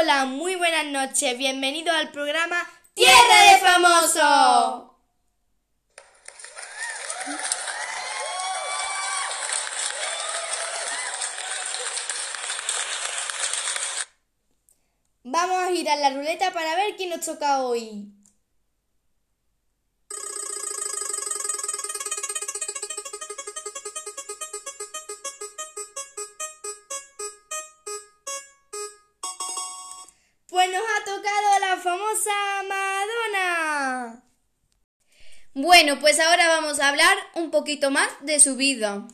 Hola, muy buenas noches. Bienvenidos al programa Tierra de Famosos. Vamos a girar la ruleta para ver quién nos toca hoy. Pues nos ha tocado la famosa Madonna. Bueno, pues ahora vamos a hablar un poquito más de su vida.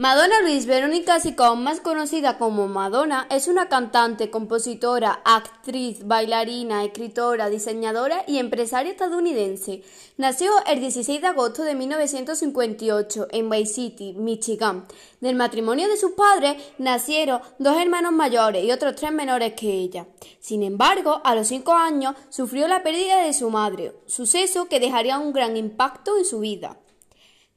Madonna Luis Verónica Sicón, más conocida como Madonna, es una cantante, compositora, actriz, bailarina, escritora, diseñadora y empresaria estadounidense. Nació el 16 de agosto de 1958 en Bay City, Michigan. Del matrimonio de sus padres nacieron dos hermanos mayores y otros tres menores que ella. Sin embargo, a los cinco años sufrió la pérdida de su madre, suceso que dejaría un gran impacto en su vida.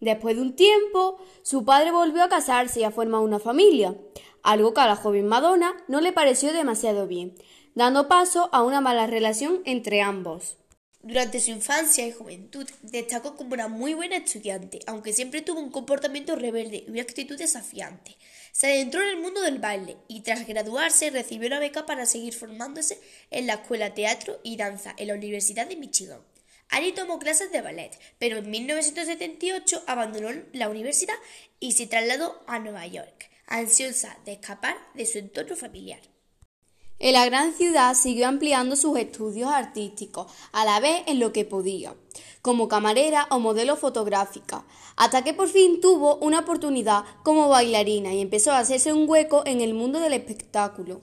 Después de un tiempo, su padre volvió a casarse y a formar una familia, algo que a la joven Madonna no le pareció demasiado bien, dando paso a una mala relación entre ambos. Durante su infancia y juventud destacó como una muy buena estudiante, aunque siempre tuvo un comportamiento rebelde y una actitud desafiante. Se adentró en el mundo del baile y tras graduarse recibió una beca para seguir formándose en la Escuela Teatro y Danza en la Universidad de Michigan. Allí tomó clases de ballet, pero en 1978 abandonó la universidad y se trasladó a Nueva York, ansiosa de escapar de su entorno familiar. En la gran ciudad siguió ampliando sus estudios artísticos, a la vez en lo que podía, como camarera o modelo fotográfica, hasta que por fin tuvo una oportunidad como bailarina y empezó a hacerse un hueco en el mundo del espectáculo.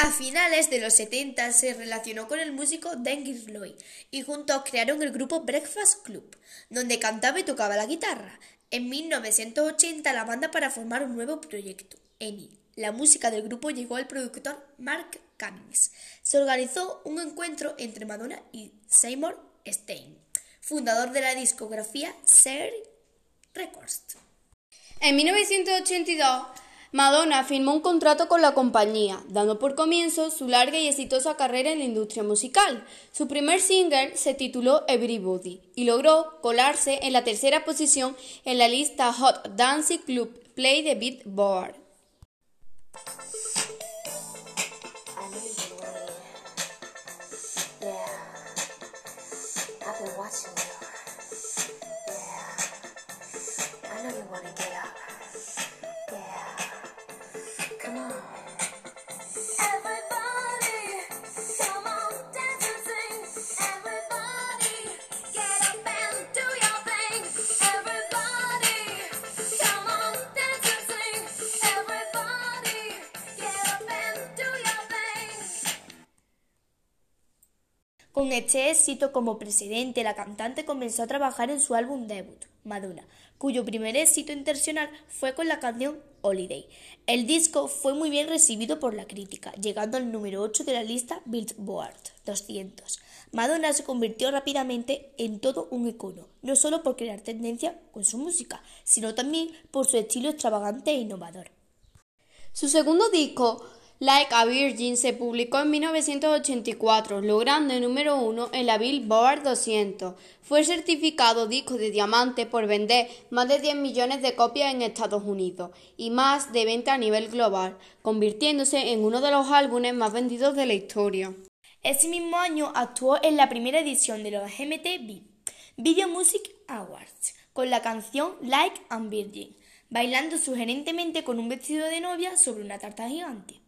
A finales de los 70 se relacionó con el músico Dan Lloyd y juntos crearon el grupo Breakfast Club, donde cantaba y tocaba la guitarra. En 1980 la banda para formar un nuevo proyecto, ENI. La música del grupo llegó al productor Mark Cummings. Se organizó un encuentro entre Madonna y Seymour Stein, fundador de la discografía Ser Records. En 1982 Madonna firmó un contrato con la compañía, dando por comienzo su larga y exitosa carrera en la industria musical. Su primer single se tituló Everybody y logró colarse en la tercera posición en la lista Hot Dance Club Play de Beatport. Con este éxito como presidente, la cantante comenzó a trabajar en su álbum debut, Madonna, cuyo primer éxito internacional fue con la canción Holiday. El disco fue muy bien recibido por la crítica, llegando al número 8 de la lista Billboard 200. Madonna se convirtió rápidamente en todo un icono, no solo por crear tendencia con su música, sino también por su estilo extravagante e innovador. Su segundo disco Like a Virgin se publicó en 1984, logrando el número uno en la Billboard 200. Fue certificado disco de diamante por vender más de 10 millones de copias en Estados Unidos y más de 20 a nivel global, convirtiéndose en uno de los álbumes más vendidos de la historia. Ese mismo año actuó en la primera edición de los MTV Video Music Awards con la canción Like a Virgin, bailando sugerentemente con un vestido de novia sobre una tarta gigante.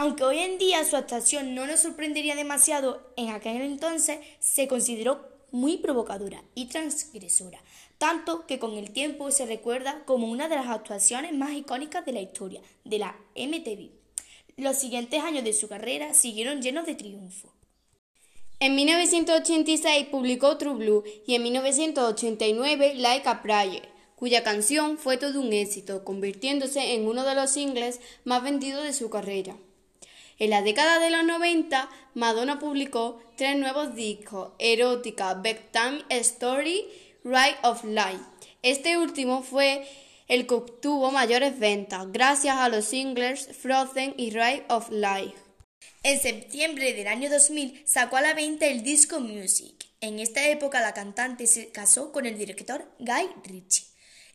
Aunque hoy en día su actuación no nos sorprendería demasiado, en aquel entonces se consideró muy provocadora y transgresora, tanto que con el tiempo se recuerda como una de las actuaciones más icónicas de la historia de la MTV. Los siguientes años de su carrera siguieron llenos de triunfo. En 1986 publicó True Blue y en 1989 Like a Prayer, cuya canción fue todo un éxito, convirtiéndose en uno de los singles más vendidos de su carrera. En la década de los 90, Madonna publicó tres nuevos discos, Erótica, Bedtime Story, Right of Life. Este último fue el que obtuvo mayores ventas, gracias a los singles Frozen y Right of Life. En septiembre del año 2000 sacó a la venta el disco Music. En esta época la cantante se casó con el director Guy Ritchie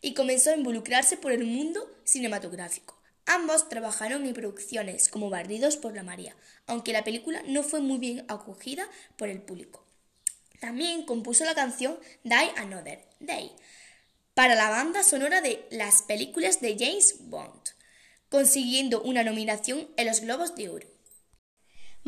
y comenzó a involucrarse por el mundo cinematográfico. Ambos trabajaron en producciones como Barridos por la María, aunque la película no fue muy bien acogida por el público. También compuso la canción Die Another Day para la banda sonora de las películas de James Bond, consiguiendo una nominación en los Globos de Oro.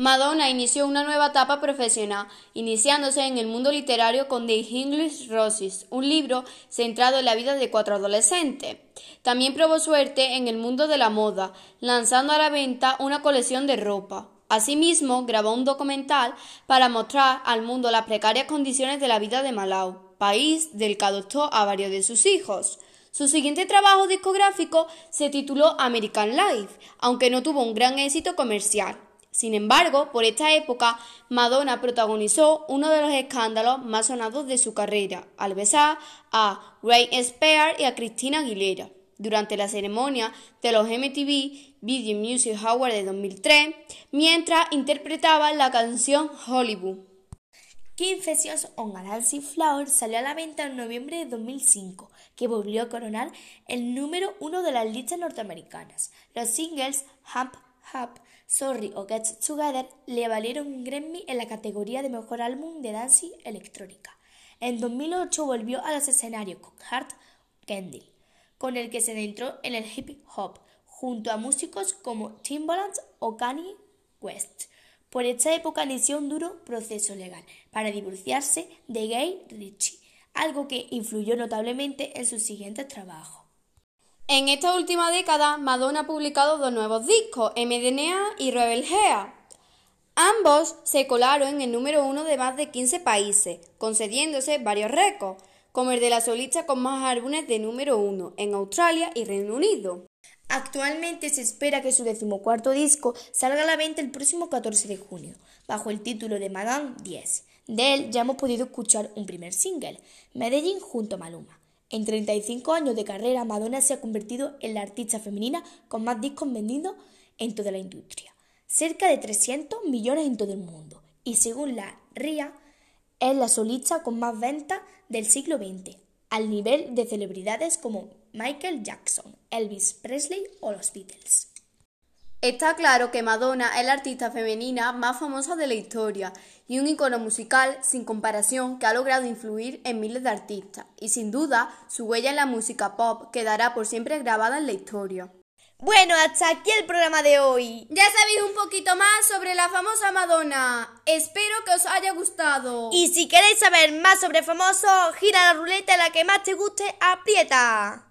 Madonna inició una nueva etapa profesional, iniciándose en el mundo literario con The English Roses, un libro centrado en la vida de cuatro adolescentes. También probó suerte en el mundo de la moda, lanzando a la venta una colección de ropa. Asimismo, grabó un documental para mostrar al mundo las precarias condiciones de la vida de Malau, país del que adoptó a varios de sus hijos. Su siguiente trabajo discográfico se tituló American Life, aunque no tuvo un gran éxito comercial. Sin embargo, por esta época, Madonna protagonizó uno de los escándalos más sonados de su carrera, al besar a Ray Spears y a Christina Aguilera. Durante la ceremonia de los MTV Video Music Awards de 2003, mientras interpretaba la canción Hollywood. Confessions on a Dancing Flower salió a la venta en noviembre de 2005, que volvió a coronar el número uno de las listas norteamericanas. Los singles Hump Hub, Sorry o Get Together le valieron un Grammy en la categoría de Mejor Álbum de Dancing Electrónica. En 2008 volvió a los escenarios con Hart Kendall, con el que se adentró en el hip hop, junto a músicos como Timbaland o Kanye West. Por esta época inició un duro proceso legal para divorciarse de Gay Ritchie, algo que influyó notablemente en sus siguientes trabajos. En esta última década, Madonna ha publicado dos nuevos discos, MDNA y Rebel. Ambos se colaron en el número uno de más de 15 países, concediéndose varios récords, como el de la solista con más álbumes de número uno en Australia y Reino Unido. Actualmente se espera que su decimocuarto disco salga a la venta el próximo 14 de junio, bajo el título de Madame 10. De él ya hemos podido escuchar un primer single, Medellín junto a Maluma. En 35 años de carrera, Madonna se ha convertido en la artista femenina con más discos vendidos en toda la industria, cerca de 300 millones en todo el mundo, y según la RIA, es la solista con más ventas del siglo XX, al nivel de celebridades como Michael Jackson, Elvis Presley o los Beatles. Está claro que Madonna es la artista femenina más famosa de la historia y un icono musical sin comparación que ha logrado influir en miles de artistas, y sin duda su huella en la música pop quedará por siempre grabada en la historia. Bueno, hasta aquí el programa de hoy. Ya sabéis un poquito más sobre la famosa Madonna. Espero que os haya gustado. Y si queréis saber más sobre famosos, gira la ruleta la que más te guste, aprieta.